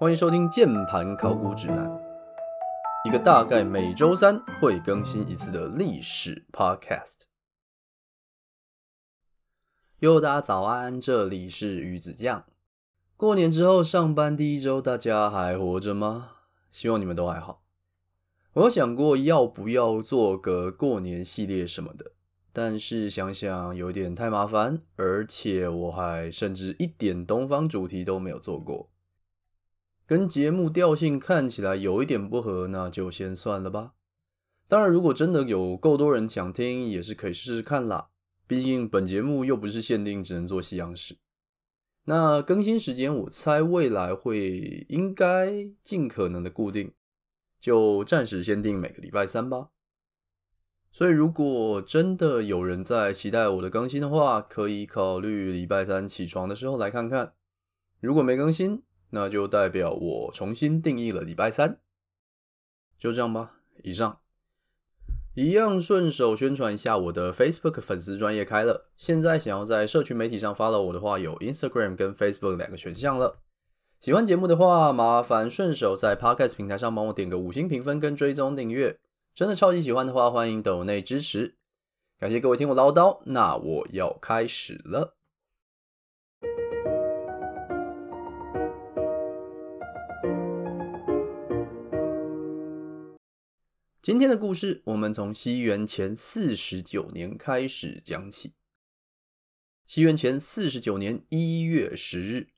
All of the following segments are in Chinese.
欢迎收听《键盘考古指南》，一个大概每周三会更新一次的历史 Podcast。哟，大家早安，这里是鱼子酱。过年之后上班第一周，大家还活着吗？希望你们都还好。我有想过要不要做个过年系列什么的，但是想想有点太麻烦，而且我还甚至一点东方主题都没有做过。跟节目调性看起来有一点不合，那就先算了吧。当然，如果真的有够多人想听，也是可以试试看啦。毕竟本节目又不是限定只能做西洋史。那更新时间，我猜未来会应该尽可能的固定，就暂时先定每个礼拜三吧。所以，如果真的有人在期待我的更新的话，可以考虑礼拜三起床的时候来看看。如果没更新，那就代表我重新定义了礼拜三，就这样吧。以上，一样顺手宣传一下我的 Facebook 粉丝专业开了。现在想要在社群媒体上 follow 我的话，有 Instagram 跟 Facebook 两个选项了。喜欢节目的话，麻烦顺手在 Podcast 平台上帮我点个五星评分跟追踪订阅。真的超级喜欢的话，欢迎抖内支持。感谢各位听我唠叨，那我要开始了。今天的故事，我们从西元前四十九年开始讲起。西元前四十九年一月十日，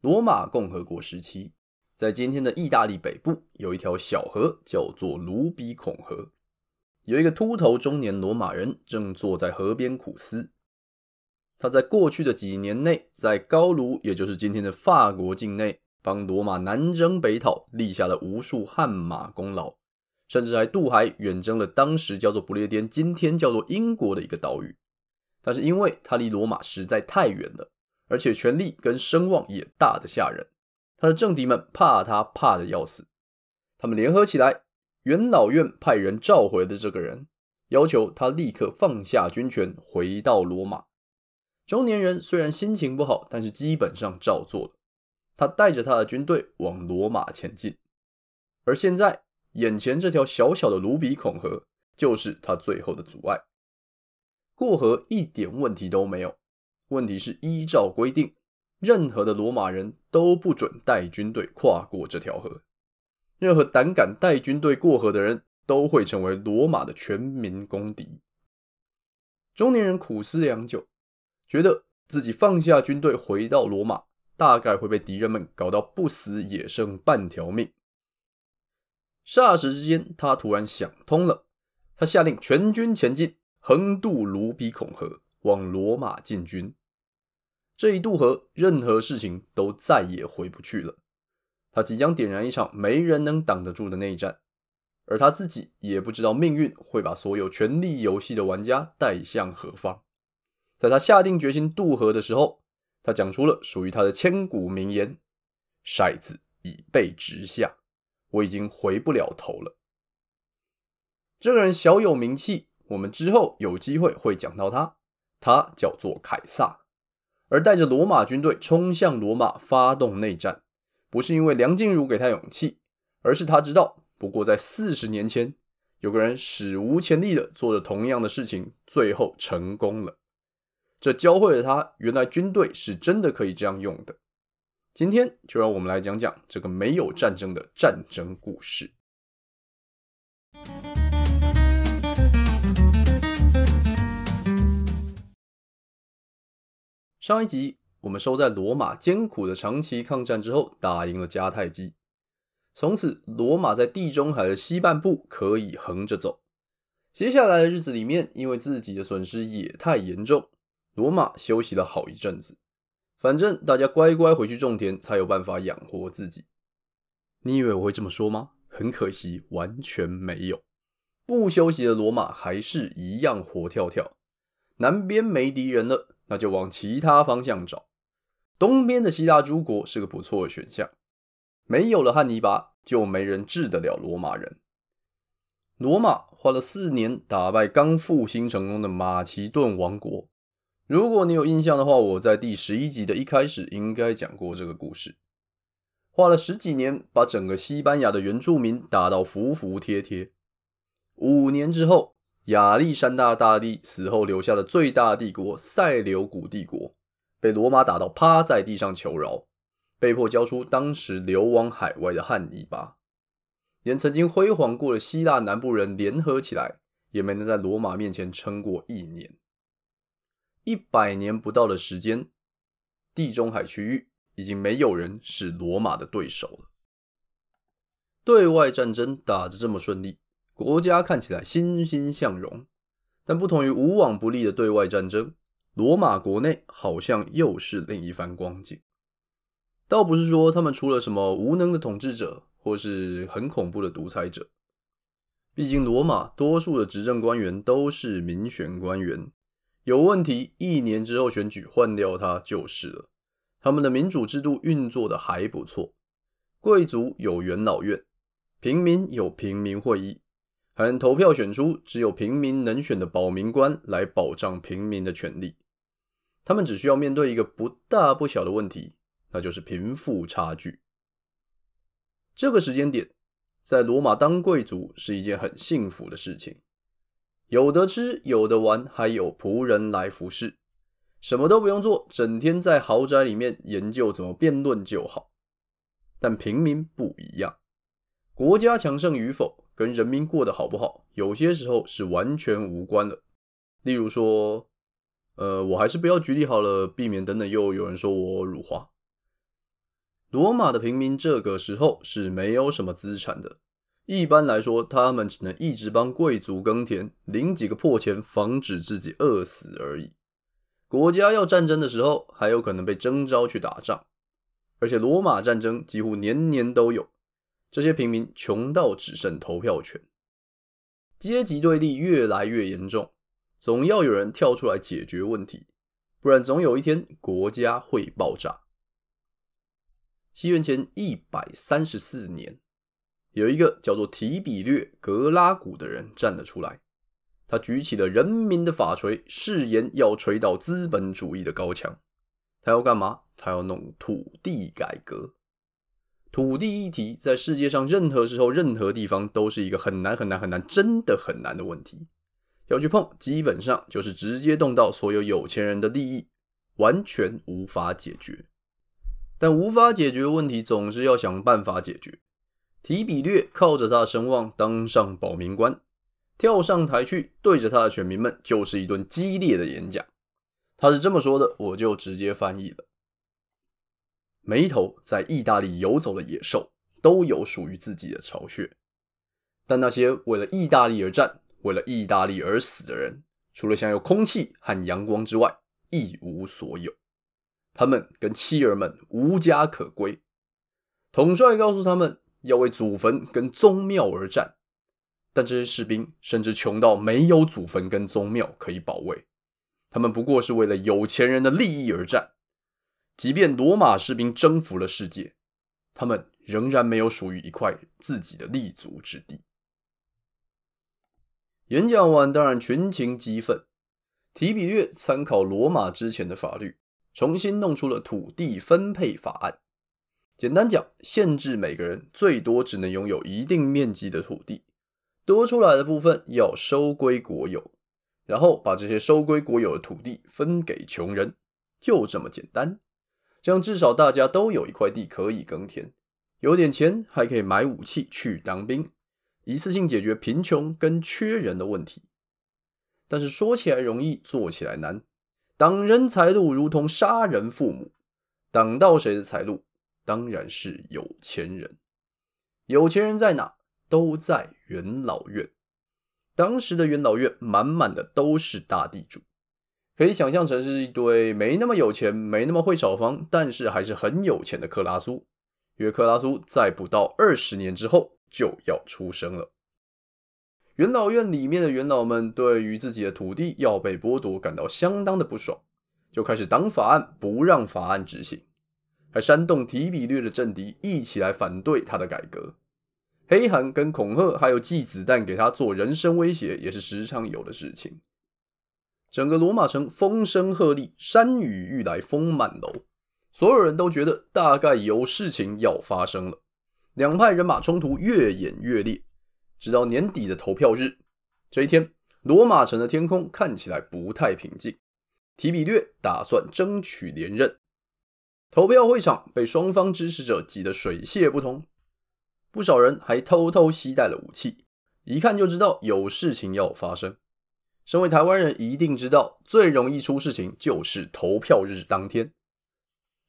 罗马共和国时期，在今天的意大利北部有一条小河，叫做卢比孔河。有一个秃头中年罗马人正坐在河边苦思。他在过去的几年内，在高卢，也就是今天的法国境内，帮罗马南征北讨，立下了无数汗马功劳。甚至还渡海远征了当时叫做不列颠，今天叫做英国的一个岛屿。但是因为他离罗马实在太远了，而且权力跟声望也大得吓人，他的政敌们怕他怕得要死。他们联合起来，元老院派人召回了这个人，要求他立刻放下军权，回到罗马。中年人虽然心情不好，但是基本上照做了。他带着他的军队往罗马前进，而现在。眼前这条小小的卢比孔河，就是他最后的阻碍。过河一点问题都没有，问题是依照规定，任何的罗马人都不准带军队跨过这条河。任何胆敢带军队过河的人，都会成为罗马的全民公敌。中年人苦思良久，觉得自己放下军队回到罗马，大概会被敌人们搞到不死也剩半条命。霎时之间，他突然想通了。他下令全军前进，横渡卢比孔河，往罗马进军。这一渡河，任何事情都再也回不去了。他即将点燃一场没人能挡得住的内战，而他自己也不知道命运会把所有权力游戏的玩家带向何方。在他下定决心渡河的时候，他讲出了属于他的千古名言：“骰子已被掷下。”我已经回不了头了。这个人小有名气，我们之后有机会会讲到他。他叫做凯撒，而带着罗马军队冲向罗马，发动内战，不是因为梁静茹给他勇气，而是他知道，不过在四十年前，有个人史无前例的做着同样的事情，最后成功了。这教会了他，原来军队是真的可以这样用的。今天就让我们来讲讲这个没有战争的战争故事。上一集我们收在罗马艰苦的长期抗战之后，打赢了迦太基，从此罗马在地中海的西半部可以横着走。接下来的日子里面，因为自己的损失也太严重，罗马休息了好一阵子。反正大家乖乖回去种田，才有办法养活自己。你以为我会这么说吗？很可惜，完全没有。不休息的罗马还是一样活跳跳。南边没敌人了，那就往其他方向找。东边的希腊诸国是个不错的选项。没有了汉尼拔，就没人治得了罗马人。罗马花了四年打败刚复兴成功的马其顿王国。如果你有印象的话，我在第十一集的一开始应该讲过这个故事。花了十几年，把整个西班牙的原住民打到服服帖帖。五年之后，亚历山大大帝死后留下的最大帝国塞琉古帝国，被罗马打到趴在地上求饶，被迫交出当时流亡海外的汉尼拔。连曾经辉煌过的希腊南部人联合起来，也没能在罗马面前撑过一年。一百年不到的时间，地中海区域已经没有人是罗马的对手了。对外战争打得这么顺利，国家看起来欣欣向荣。但不同于无往不利的对外战争，罗马国内好像又是另一番光景。倒不是说他们出了什么无能的统治者，或是很恐怖的独裁者。毕竟罗马多数的执政官员都是民选官员。有问题，一年之后选举换掉他就是了。他们的民主制度运作的还不错，贵族有元老院，平民有平民会议，还能投票选出只有平民能选的保民官来保障平民的权利。他们只需要面对一个不大不小的问题，那就是贫富差距。这个时间点，在罗马当贵族是一件很幸福的事情。有得吃，有得玩，还有仆人来服侍，什么都不用做，整天在豪宅里面研究怎么辩论就好。但平民不一样，国家强盛与否跟人民过得好不好，有些时候是完全无关的。例如说，呃，我还是不要举例好了，避免等等又有人说我辱华。罗马的平民这个时候是没有什么资产的。一般来说，他们只能一直帮贵族耕田，领几个破钱，防止自己饿死而已。国家要战争的时候，还有可能被征召去打仗。而且罗马战争几乎年年都有，这些平民穷到只剩投票权。阶级对立越来越严重，总要有人跳出来解决问题，不然总有一天国家会爆炸。西元前一百三十四年。有一个叫做提比略·格拉古的人站了出来，他举起了人民的法锤，誓言要锤倒资本主义的高墙。他要干嘛？他要弄土地改革。土地议题在世界上任何时候、任何地方都是一个很难、很难、很难，真的很难的问题。要去碰，基本上就是直接动到所有有钱人的利益，完全无法解决。但无法解决的问题，总是要想办法解决。提比略靠着他的声望当上保民官，跳上台去对着他的选民们就是一顿激烈的演讲。他是这么说的，我就直接翻译了：每头在意大利游走的野兽都有属于自己的巢穴，但那些为了意大利而战、为了意大利而死的人，除了享有空气和阳光之外，一无所有。他们跟妻儿们无家可归。统帅告诉他们。要为祖坟跟宗庙而战，但这些士兵甚至穷到没有祖坟跟宗庙可以保卫，他们不过是为了有钱人的利益而战。即便罗马士兵征服了世界，他们仍然没有属于一块自己的立足之地。演讲完，当然群情激愤。提比略参考罗马之前的法律，重新弄出了土地分配法案。简单讲，限制每个人最多只能拥有一定面积的土地，多出来的部分要收归国有，然后把这些收归国有的土地分给穷人，就这么简单。这样至少大家都有一块地可以耕田，有点钱还可以买武器去当兵，一次性解决贫穷跟缺人的问题。但是说起来容易，做起来难。挡人财路如同杀人父母，挡到谁的财路？当然是有钱人，有钱人在哪？都在元老院。当时的元老院满满的都是大地主，可以想象成是一堆没那么有钱、没那么会炒房，但是还是很有钱的克拉苏。因为克拉苏在不到二十年之后就要出生了。元老院里面的元老们对于自己的土地要被剥夺感到相当的不爽，就开始挡法案，不让法案执行。还煽动提比略的政敌一起来反对他的改革，黑函跟恐吓，还有寄子弹给他做人身威胁，也是时常有的事情。整个罗马城风声鹤唳，山雨欲来风满楼，所有人都觉得大概有事情要发生了。两派人马冲突越演越烈，直到年底的投票日，这一天，罗马城的天空看起来不太平静。提比略打算争取连任，投票会场被双方支持者挤得水泄不通，不少人还偷偷携带了武器，一看就知道有事情要发生。身为台湾人，一定知道最容易出事情就是投票日当天。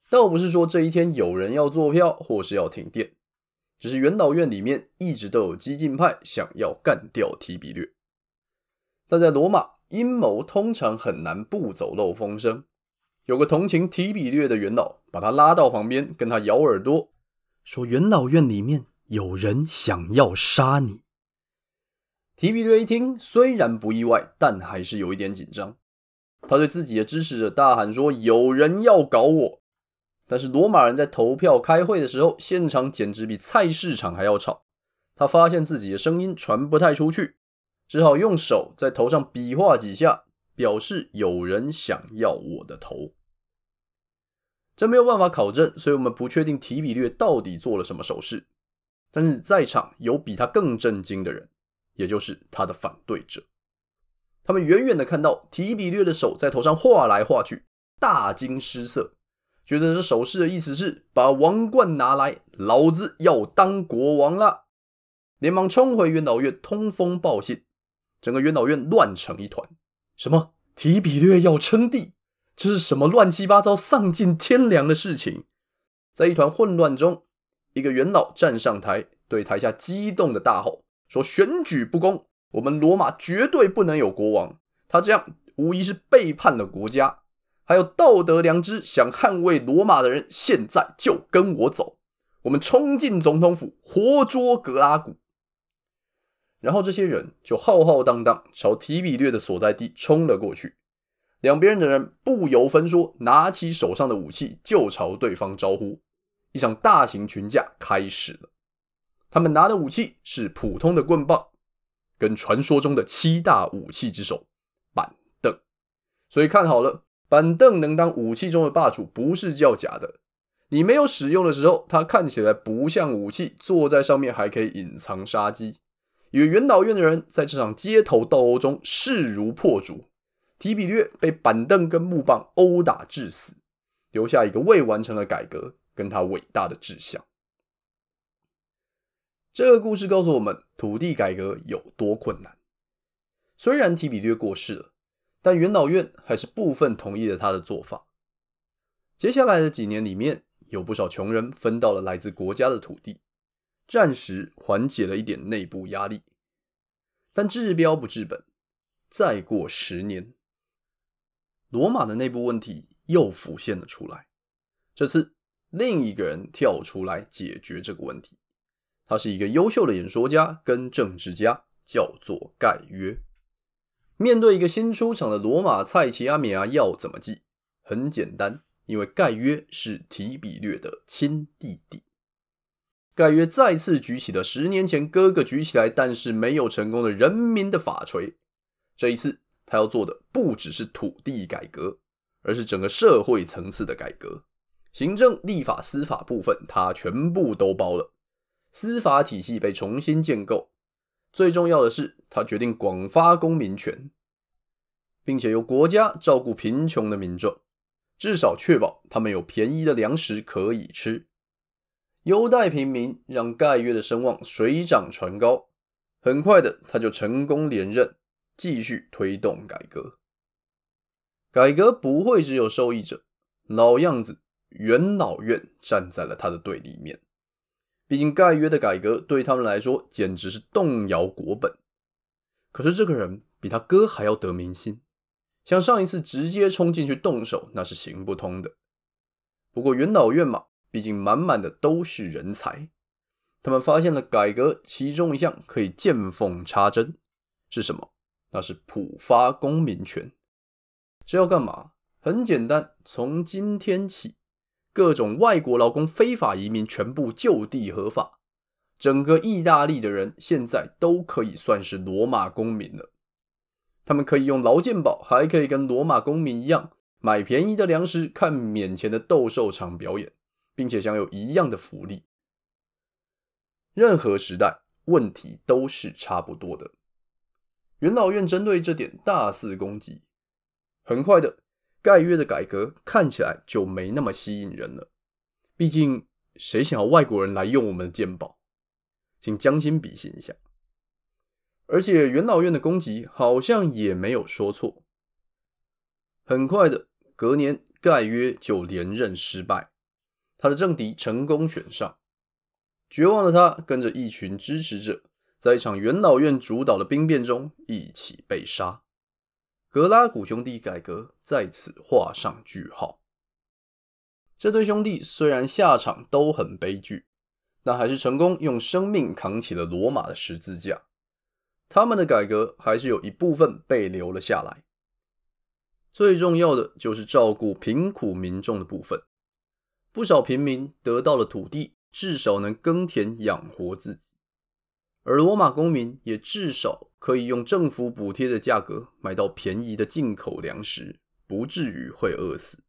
倒不是说这一天有人要作票或是要停电，只是元老院里面一直都有激进派想要干掉提比略。但在罗马，阴谋通常很难不走漏风声。有个同情提比略的元老，把他拉到旁边，跟他咬耳朵，说：“元老院里面有人想要杀你。”提比略一听，虽然不意外，但还是有一点紧张。他对自己的支持者大喊说：“有人要搞我！”但是罗马人在投票开会的时候，现场简直比菜市场还要吵。他发现自己的声音传不太出去，只好用手在头上比划几下，表示有人想要我的头。这没有办法考证，所以我们不确定提比略到底做了什么手势。但是在场有比他更震惊的人，也就是他的反对者。他们远远的看到提比略的手在头上画来画去，大惊失色。觉得这手势的意思是把王冠拿来，老子要当国王了！连忙冲回元老院通风报信，整个元老院乱成一团。什么？提比略要称帝？这是什么乱七八糟、丧尽天良的事情？在一团混乱中，一个元老站上台，对台下激动的大吼说：“选举不公，我们罗马绝对不能有国王。他这样无疑是背叛了国家。”还有道德良知，想捍卫罗马的人，现在就跟我走。我们冲进总统府，活捉格拉古。然后这些人就浩浩荡荡朝提比略的所在地冲了过去。两边的人不由分说，拿起手上的武器就朝对方招呼。一场大型群架开始了。他们拿的武器是普通的棍棒，跟传说中的七大武器之首板凳。所以看好了。板凳能当武器中的霸主，不是叫假的。你没有使用的时候，它看起来不像武器，坐在上面还可以隐藏杀机。与元老院的人在这场街头斗殴中势如破竹，提比略被板凳跟木棒殴打致死，留下一个未完成的改革跟他伟大的志向。这个故事告诉我们，土地改革有多困难。虽然提比略过世了。但元老院还是部分同意了他的做法。接下来的几年里面，有不少穷人分到了来自国家的土地，暂时缓解了一点内部压力。但治标不治本，再过十年，罗马的内部问题又浮现了出来。这次，另一个人跳出来解决这个问题。他是一个优秀的演说家跟政治家，叫做盖约。面对一个新出场的罗马菜奇阿米亚，要怎么记？很简单，因为盖约是提比略的亲弟弟。盖约再次举起了十年前哥哥举起来但是没有成功的人民的法锤。这一次，他要做的不只是土地改革，而是整个社会层次的改革。行政、立法、司法部分，他全部都包了。司法体系被重新建构。最重要的是，他决定广发公民权，并且由国家照顾贫穷的民众，至少确保他们有便宜的粮食可以吃。优待平民，让盖约的声望水涨船高。很快的，他就成功连任，继续推动改革。改革不会只有受益者，老样子，元老院站在了他的对立面。毕竟盖约的改革对他们来说简直是动摇国本。可是这个人比他哥还要得民心，像上一次直接冲进去动手，那是行不通的。不过元老院嘛，毕竟满满的都是人才，他们发现了改革其中一项可以见缝插针，是什么？那是普发公民权。这要干嘛？很简单，从今天起。各种外国劳工非法移民全部就地合法，整个意大利的人现在都可以算是罗马公民了。他们可以用劳健保，还可以跟罗马公民一样买便宜的粮食，看免钱的斗兽场表演，并且享有一样的福利。任何时代问题都是差不多的。元老院针对这点大肆攻击，很快的，盖约的改革看起来就没那么吸引人了。毕竟，谁想要外国人来用我们的鉴宝？请将心比心一下。而且，元老院的攻击好像也没有说错。很快的，隔年盖约就连任失败，他的政敌成功选上。绝望的他跟着一群支持者，在一场元老院主导的兵变中一起被杀。格拉古兄弟改革在此画上句号。这对兄弟虽然下场都很悲剧，但还是成功用生命扛起了罗马的十字架。他们的改革还是有一部分被留了下来。最重要的就是照顾贫苦民众的部分，不少平民得到了土地。至少能耕田养活自己，而罗马公民也至少可以用政府补贴的价格买到便宜的进口粮食，不至于会饿死。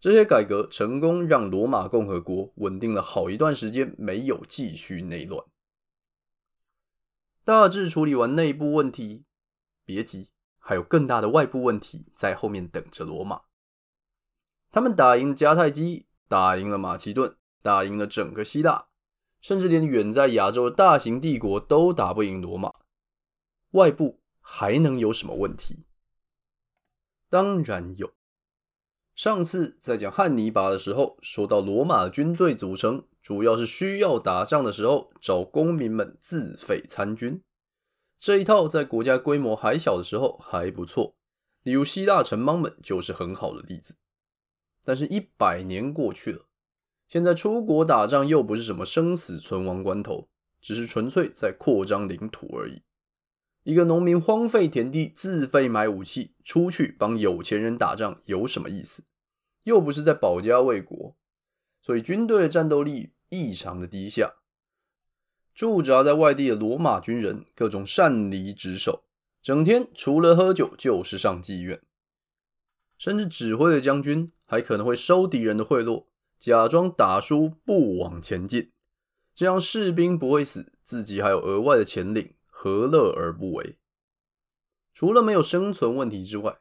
这些改革成功让罗马共和国稳定了好一段时间，没有继续内乱。大致处理完内部问题，别急，还有更大的外部问题在后面等着罗马。他们打赢迦太基，打赢了马其顿。打赢了整个希腊，甚至连远在亚洲的大型帝国都打不赢罗马。外部还能有什么问题？当然有。上次在讲汉尼拔的时候，说到罗马军队组成主要是需要打仗的时候找公民们自费参军。这一套在国家规模还小的时候还不错，例如希腊城邦们就是很好的例子。但是，一百年过去了。现在出国打仗又不是什么生死存亡关头，只是纯粹在扩张领土而已。一个农民荒废田地，自费买武器出去帮有钱人打仗，有什么意思？又不是在保家卫国，所以军队的战斗力异常的低下。驻扎在外地的罗马军人各种擅离职守，整天除了喝酒就是上妓院，甚至指挥的将军还可能会收敌人的贿赂。假装打输不往前进，这样士兵不会死，自己还有额外的钱领，何乐而不为？除了没有生存问题之外，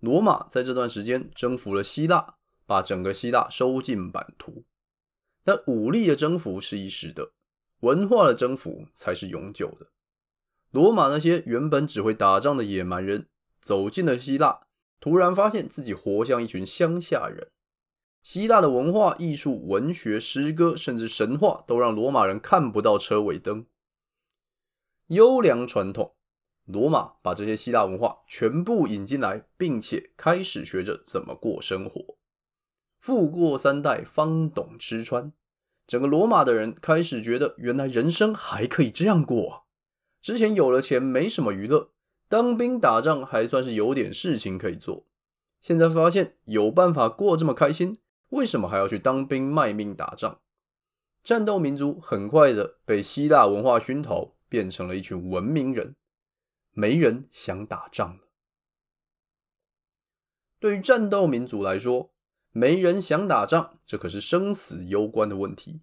罗马在这段时间征服了希腊，把整个希腊收进版图。但武力的征服是一时的，文化的征服才是永久的。罗马那些原本只会打仗的野蛮人，走进了希腊，突然发现自己活像一群乡下人。希腊的文化、艺术、文学、诗歌，甚至神话，都让罗马人看不到车尾灯。优良传统，罗马把这些希腊文化全部引进来，并且开始学着怎么过生活。富过三代，方懂吃穿。整个罗马的人开始觉得，原来人生还可以这样过。之前有了钱，没什么娱乐，当兵打仗还算是有点事情可以做。现在发现有办法过这么开心。为什么还要去当兵卖命打仗？战斗民族很快的被希腊文化熏陶，变成了一群文明人。没人想打仗了。对于战斗民族来说，没人想打仗，这可是生死攸关的问题。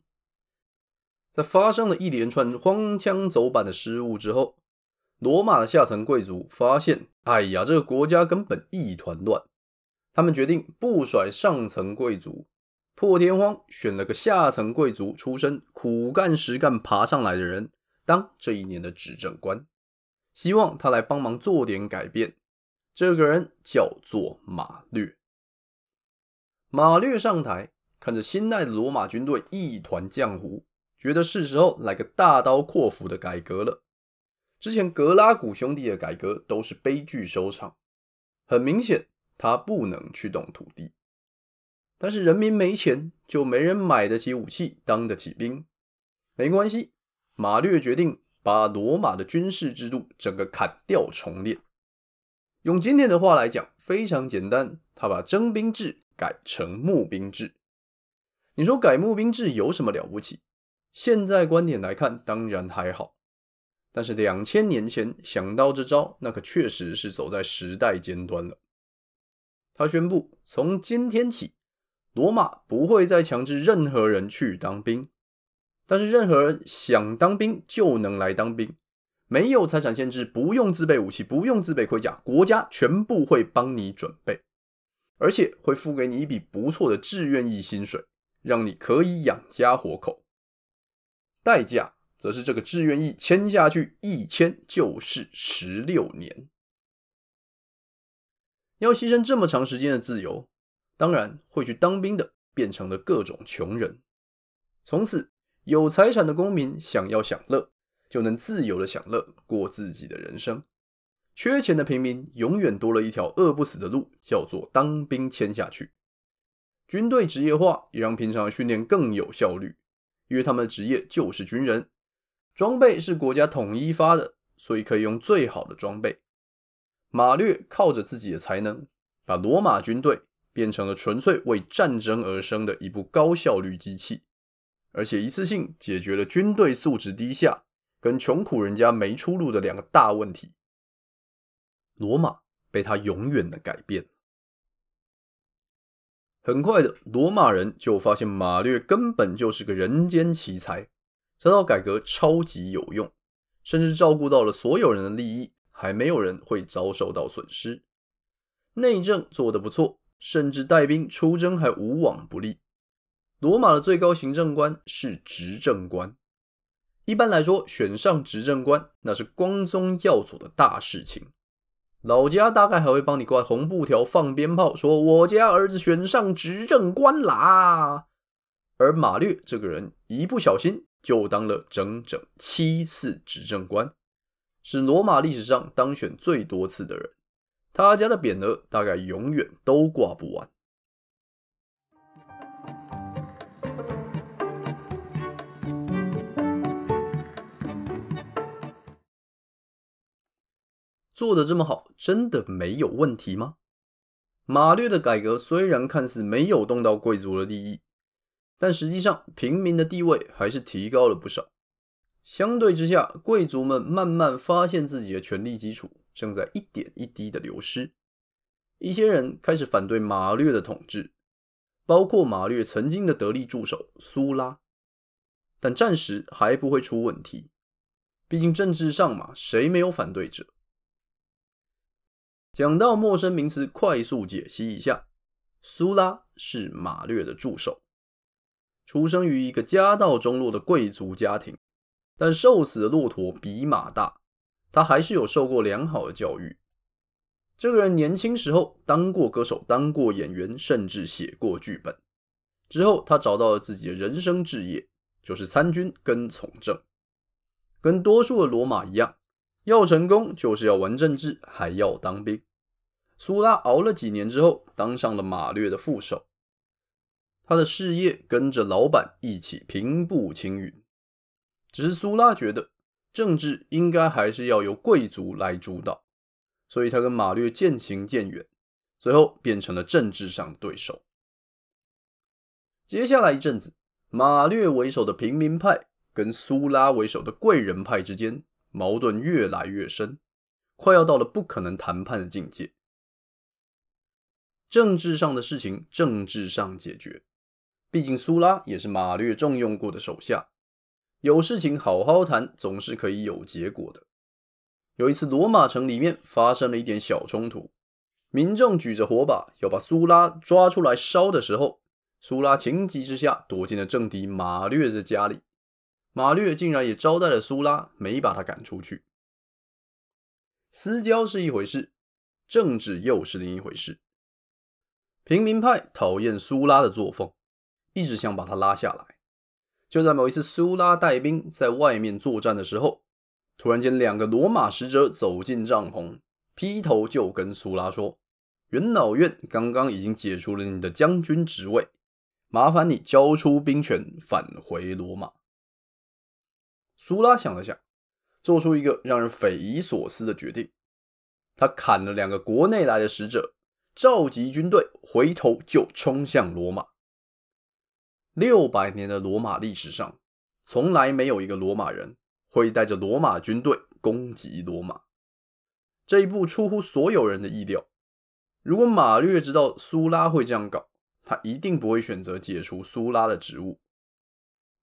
在发生了一连串荒腔走板的失误之后，罗马的下层贵族发现，哎呀，这个国家根本一团乱。他们决定不甩上层贵族，破天荒选了个下层贵族出身、苦干实干爬上来的人当这一年的执政官，希望他来帮忙做点改变。这个人叫做马略。马略上台，看着新来的罗马军队一团浆糊，觉得是时候来个大刀阔斧的改革了。之前格拉古兄弟的改革都是悲剧收场，很明显。他不能去动土地，但是人民没钱，就没人买得起武器，当得起兵。没关系，马略决定把罗马的军事制度整个砍掉重练。用今天的话来讲，非常简单，他把征兵制改成募兵制。你说改募兵制有什么了不起？现在观点来看，当然还好。但是两千年前想到这招，那可确实是走在时代尖端了。他宣布从今天起，罗马不会再强制任何人去当兵，但是任何人想当兵就能来当兵，没有财产限制，不用自备武器，不用自备盔甲，国家全部会帮你准备，而且会付给你一笔不错的志愿役薪水，让你可以养家活口。代价则是这个志愿役签下去一签就是十六年，要牺牲这么长时间的自由。当然，会去当兵的变成了各种穷人。从此，有财产的公民想要享乐，就能自由的享乐，过自己的人生；缺钱的平民永远多了一条饿不死的路，叫做当兵签下去。军队职业化也让平常的训练更有效率，因为他们的职业就是军人。装备是国家统一发的，所以可以用最好的装备。马略靠着自己的才能，把罗马军队。变成了纯粹为战争而生的一部高效率机器，而且一次性解决了军队素质低下跟穷苦人家没出路的两个大问题。罗马被他永远的改变。很快的，罗马人就发现马略根本就是个人间奇才，这套改革超级有用，甚至照顾到了所有人的利益，还没有人会遭受到损失。内政做得不错。甚至带兵出征还无往不利。罗马的最高行政官是执政官。一般来说，选上执政官那是光宗耀祖的大事情。老家大概还会帮你挂红布条、放鞭炮，说我家儿子选上执政官啦。而马略这个人一不小心就当了整整七次执政官，是罗马历史上当选最多次的人。他家的匾额大概永远都挂不完。做的这么好，真的没有问题吗？马略的改革虽然看似没有动到贵族的利益，但实际上平民的地位还是提高了不少。相对之下，贵族们慢慢发现自己的权力基础。正在一点一滴的流失，一些人开始反对马略的统治，包括马略曾经的得力助手苏拉，但暂时还不会出问题，毕竟政治上嘛，谁没有反对者？讲到陌生名词，快速解析一下：苏拉是马略的助手，出生于一个家道中落的贵族家庭，但瘦死的骆驼比马大。他还是有受过良好的教育。这个人年轻时候当过歌手，当过演员，甚至写过剧本。之后，他找到了自己的人生志业，就是参军跟从政。跟多数的罗马一样，要成功就是要玩政治，还要当兵。苏拉熬了几年之后，当上了马略的副手。他的事业跟着老板一起平步青云。只是苏拉觉得。政治应该还是要由贵族来主导，所以他跟马略渐行渐远，最后变成了政治上的对手。接下来一阵子，马略为首的平民派跟苏拉为首的贵人派之间矛盾越来越深，快要到了不可能谈判的境界。政治上的事情，政治上解决，毕竟苏拉也是马略重用过的手下。有事情好好谈，总是可以有结果的。有一次，罗马城里面发生了一点小冲突，民众举着火把要把苏拉抓出来烧的时候，苏拉情急之下躲进了政敌马略的家里。马略竟然也招待了苏拉，没把他赶出去。私交是一回事，政治又是另一回事。平民派讨厌苏拉的作风，一直想把他拉下来。就在某一次，苏拉带兵在外面作战的时候，突然间两个罗马使者走进帐篷，劈头就跟苏拉说：“元老院刚刚已经解除了你的将军职位，麻烦你交出兵权，返回罗马。”苏拉想了想，做出一个让人匪夷所思的决定，他砍了两个国内来的使者，召集军队，回头就冲向罗马。六百年的罗马历史上，从来没有一个罗马人会带着罗马军队攻击罗马。这一步出乎所有人的意料。如果马略知道苏拉会这样搞，他一定不会选择解除苏拉的职务。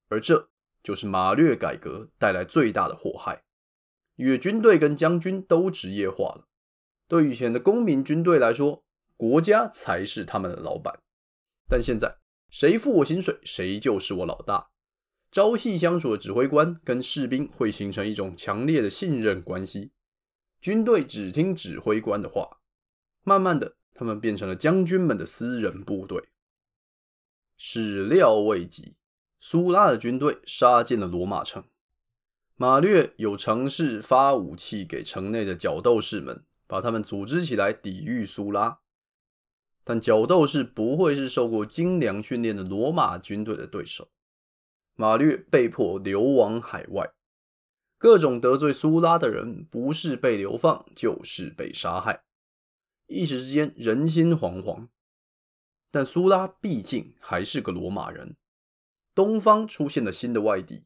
而这就是马略改革带来最大的祸害，因为军队跟将军都职业化了。对以前的公民军队来说，国家才是他们的老板。但现在，谁付我薪水，谁就是我老大。朝夕相处的指挥官跟士兵会形成一种强烈的信任关系。军队只听指挥官的话，慢慢的，他们变成了将军们的私人部队。始料未及，苏拉的军队杀进了罗马城。马略有尝试发武器给城内的角斗士们。把他们组织起来抵御苏拉，但角斗士不会是受过精良训练的罗马军队的对手。马略被迫流亡海外，各种得罪苏拉的人，不是被流放，就是被杀害。一时之间人心惶惶。但苏拉毕竟还是个罗马人，东方出现了新的外敌，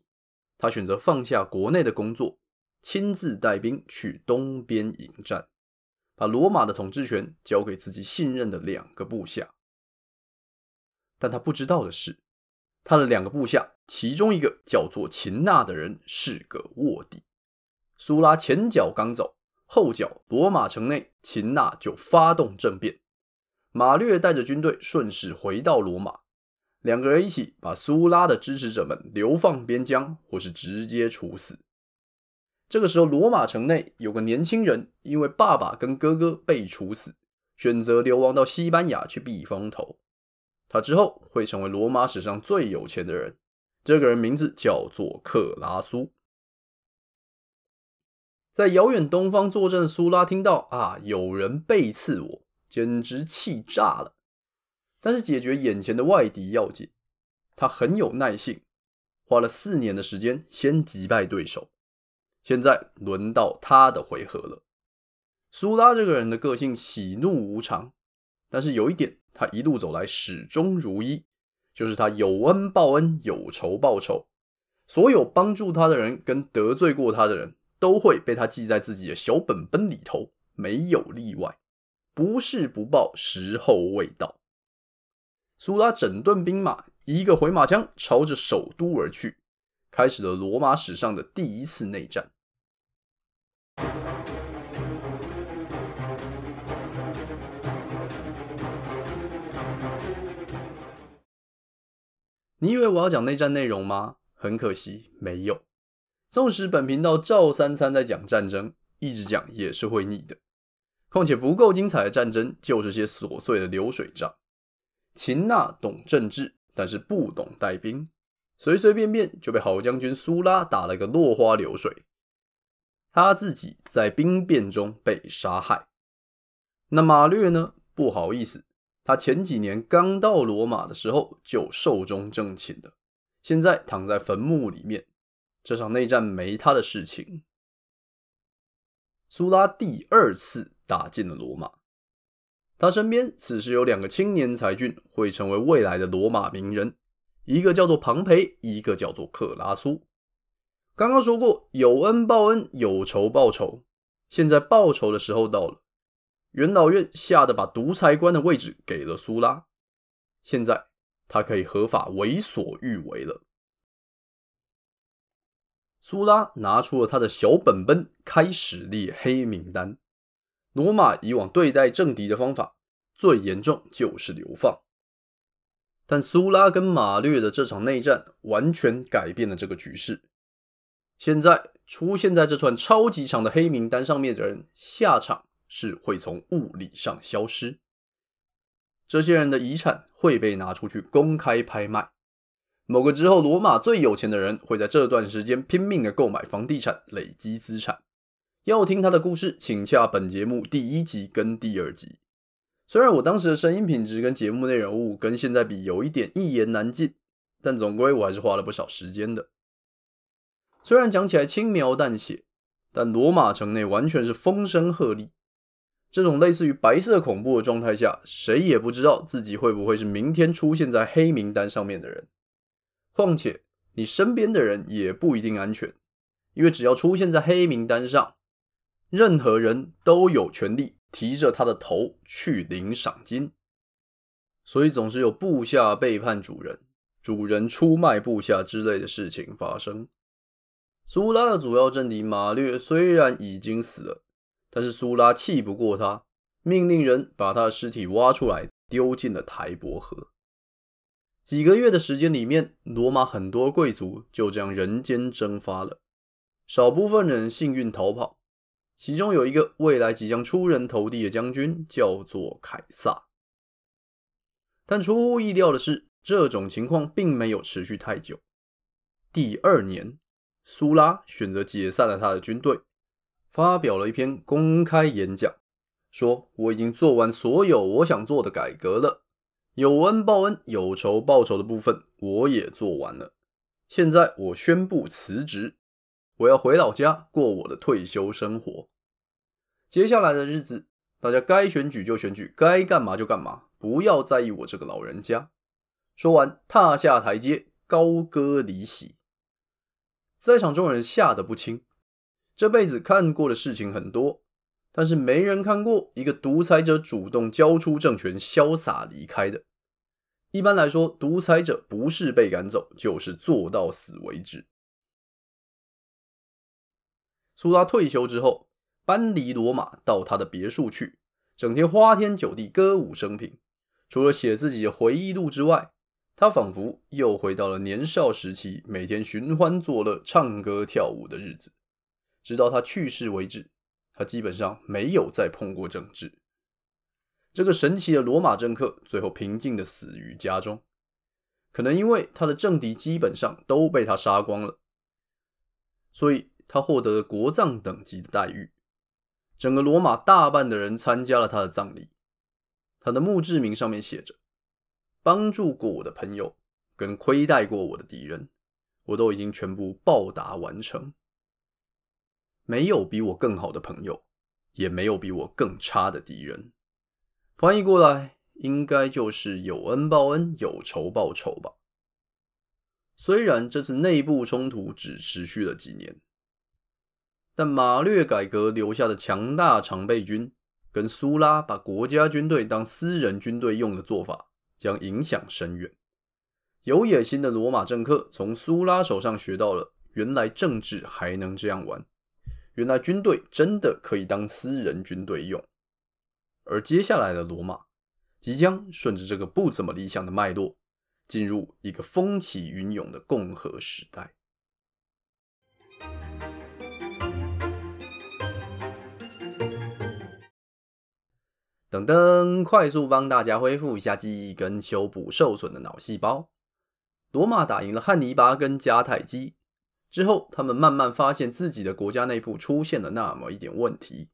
他选择放下国内的工作，亲自带兵去东边迎战。把罗马的统治权交给自己信任的两个部下，但他不知道的是，他的两个部下其中一个叫做秦纳的人是个卧底。苏拉前脚刚走，后脚罗马城内秦纳就发动政变，马略带着军队顺势回到罗马，两个人一起把苏拉的支持者们流放边疆，或是直接处死。这个时候，罗马城内有个年轻人，因为爸爸跟哥哥被处死，选择流亡到西班牙去避风头。他之后会成为罗马史上最有钱的人。这个人名字叫做克拉苏。在遥远东方作战的苏拉听到啊，有人背刺我，简直气炸了。但是解决眼前的外敌要紧，他很有耐性，花了四年的时间先击败对手。现在轮到他的回合了。苏拉这个人的个性喜怒无常，但是有一点，他一路走来始终如一，就是他有恩报恩，有仇报仇。所有帮助他的人跟得罪过他的人都会被他记在自己的小本本里头，没有例外。不是不报，时候未到。苏拉整顿兵马，一个回马枪朝着首都而去。开始了罗马史上的第一次内战。你以为我要讲内战内容吗？很可惜，没有。纵使本频道赵三餐在讲战争，一直讲也是会腻的。况且不够精彩的战争，就是些琐碎的流水账。秦纳懂政治，但是不懂带兵。随随便便就被好将军苏拉打了个落花流水，他自己在兵变中被杀害。那马略呢？不好意思，他前几年刚到罗马的时候就寿终正寝了，现在躺在坟墓里面。这场内战没他的事情。苏拉第二次打进了罗马，他身边此时有两个青年才俊，会成为未来的罗马名人。一个叫做庞培，一个叫做克拉苏。刚刚说过，有恩报恩，有仇报仇。现在报仇的时候到了。元老院吓得把独裁官的位置给了苏拉，现在他可以合法为所欲为了。苏拉拿出了他的小本本，开始列黑名单。罗马以往对待政敌的方法，最严重就是流放。但苏拉跟马略的这场内战完全改变了这个局势。现在出现在这串超级长的黑名单上面的人，下场是会从物理上消失。这些人的遗产会被拿出去公开拍卖。某个之后罗马最有钱的人会在这段时间拼命的购买房地产，累积资产。要听他的故事，请洽本节目第一集跟第二集。虽然我当时的声音品质跟节目内容物跟现在比有一点一言难尽，但总归我还是花了不少时间的。虽然讲起来轻描淡写，但罗马城内完全是风声鹤唳。这种类似于白色恐怖的状态下，谁也不知道自己会不会是明天出现在黑名单上面的人。况且你身边的人也不一定安全，因为只要出现在黑名单上，任何人都有权利提着他的头去领赏金。所以总是有部下背叛主人、主人出卖部下之类的事情发生。苏拉的主要政敌马略虽然已经死了，但是苏拉气不过他，命令人把他的尸体挖出来丢进了台伯河。几个月的时间里面，罗马很多贵族就这样人间蒸发了，少部分人幸运逃跑，其中有一个未来即将出人头地的将军，叫做凯撒。但出乎意料的是，这种情况并没有持续太久。第二年，苏拉选择解散了他的军队，发表了一篇公开演讲，说：“我已经做完所有我想做的改革了，有恩报恩、有仇报仇的部分我也做完了。现在我宣布辞职，我要回老家过我的退休生活。接下来的日子，大家该选举就选举，该干嘛就干嘛。”不要在意我这个老人家。说完，踏下台阶，高歌离席。在场众人吓得不轻。这辈子看过的事情很多，但是没人看过一个独裁者主动交出政权、潇洒离开的。一般来说，独裁者不是被赶走，就是做到死为止。苏拉退休之后，搬离罗马，到他的别墅去，整天花天酒地，歌舞升平。除了写自己的回忆录之外，他仿佛又回到了年少时期，每天寻欢作乐、唱歌跳舞的日子。直到他去世为止，他基本上没有再碰过政治。这个神奇的罗马政客最后平静的死于家中，可能因为他的政敌基本上都被他杀光了，所以他获得了国葬等级的待遇。整个罗马大半的人参加了他的葬礼。他的墓志铭上面写着：“帮助过我的朋友跟亏待过我的敌人，我都已经全部报答完成。没有比我更好的朋友，也没有比我更差的敌人。翻译过来，应该就是有恩报恩，有仇报仇吧。虽然这次内部冲突只持续了几年，但马略改革留下的强大常备军。”跟苏拉把国家军队当私人军队用的做法，将影响深远。有野心的罗马政客从苏拉手上学到了，原来政治还能这样玩，原来军队真的可以当私人军队用。而接下来的罗马，即将顺着这个不怎么理想的脉络，进入一个风起云涌的共和时代。等等，快速帮大家恢复一下记忆跟修补受损的脑细胞。罗马打赢了汉尼拔跟迦太基之后，他们慢慢发现自己的国家内部出现了那么一点问题，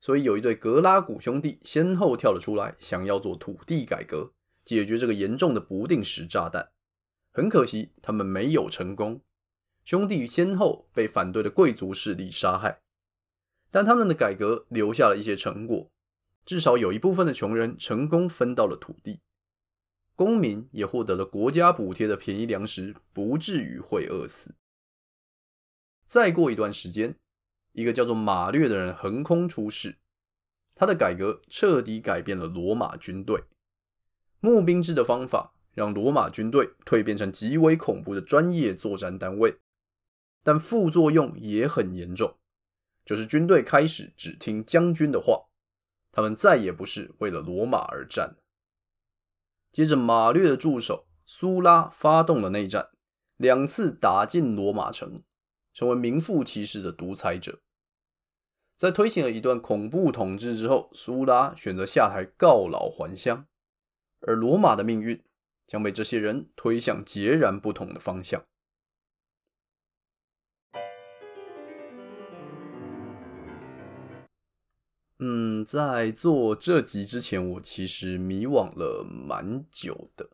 所以有一对格拉古兄弟先后跳了出来，想要做土地改革，解决这个严重的不定时炸弹。很可惜，他们没有成功，兄弟先后被反对的贵族势力杀害，但他们的改革留下了一些成果。至少有一部分的穷人成功分到了土地，公民也获得了国家补贴的便宜粮食，不至于会饿死。再过一段时间，一个叫做马略的人横空出世，他的改革彻底改变了罗马军队。募兵制的方法让罗马军队蜕变成极为恐怖的专业作战单位，但副作用也很严重，就是军队开始只听将军的话。他们再也不是为了罗马而战。接着，马略的助手苏拉发动了内战，两次打进罗马城，成为名副其实的独裁者。在推行了一段恐怖统治之后，苏拉选择下台告老还乡，而罗马的命运将被这些人推向截然不同的方向。嗯，在做这集之前，我其实迷惘了蛮久的，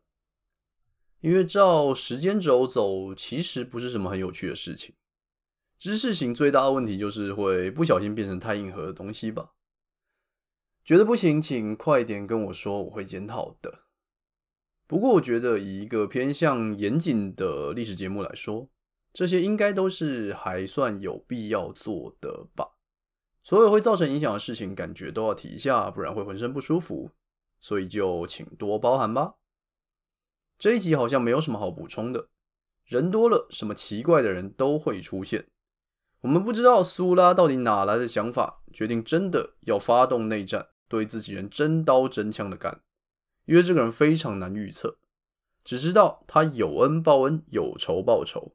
因为照时间轴走，其实不是什么很有趣的事情。知识型最大的问题就是会不小心变成太硬核的东西吧？觉得不行，请快点跟我说，我会检讨的。不过，我觉得以一个偏向严谨的历史节目来说，这些应该都是还算有必要做的吧。所有会造成影响的事情，感觉都要提一下，不然会浑身不舒服。所以就请多包涵吧。这一集好像没有什么好补充的，人多了，什么奇怪的人都会出现。我们不知道苏拉到底哪来的想法，决定真的要发动内战，对自己人真刀真枪的干。因为这个人非常难预测，只知道他有恩报恩，有仇报仇，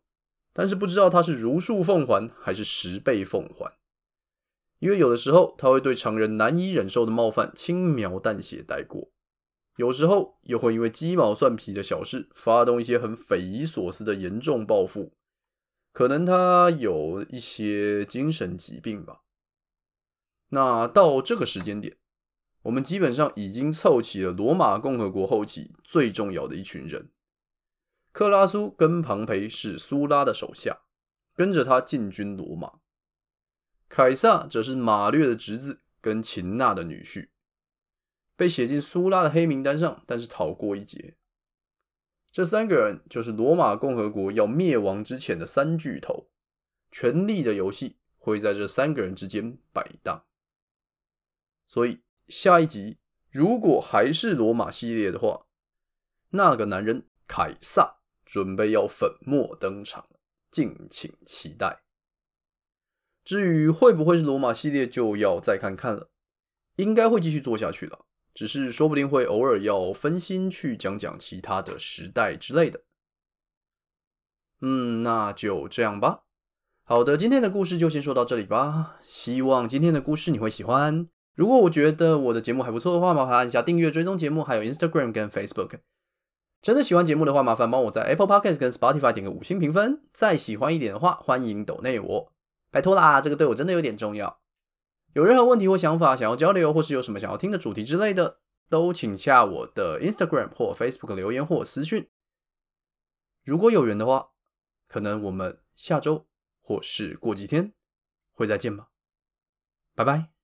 但是不知道他是如数奉还还是十倍奉还。因为有的时候他会对常人难以忍受的冒犯轻描淡写带过，有时候又会因为鸡毛蒜皮的小事发动一些很匪夷所思的严重报复。可能他有一些精神疾病吧。那到这个时间点，我们基本上已经凑齐了罗马共和国后期最重要的一群人。克拉苏跟庞培是苏拉的手下，跟着他进军罗马。凯撒则是马略的侄子，跟秦娜的女婿，被写进苏拉的黑名单上，但是逃过一劫。这三个人就是罗马共和国要灭亡之前的三巨头，权力的游戏会在这三个人之间摆荡。所以下一集如果还是罗马系列的话，那个男人凯撒准备要粉墨登场，敬请期待。至于会不会是罗马系列，就要再看看了。应该会继续做下去了，只是说不定会偶尔要分心去讲讲其他的时代之类的。嗯，那就这样吧。好的，今天的故事就先说到这里吧。希望今天的故事你会喜欢。如果我觉得我的节目还不错的话，麻烦按下订阅、追踪节目，还有 Instagram 跟 Facebook。真的喜欢节目的话，麻烦帮我在 Apple Podcast 跟 Spotify 点个五星评分。再喜欢一点的话，欢迎抖内我。拜托啦，这个对我真的有点重要。有任何问题或想法想要交流，或是有什么想要听的主题之类的，都请下我的 Instagram 或 Facebook 留言或私讯。如果有缘的话，可能我们下周或是过几天会再见吧。拜拜。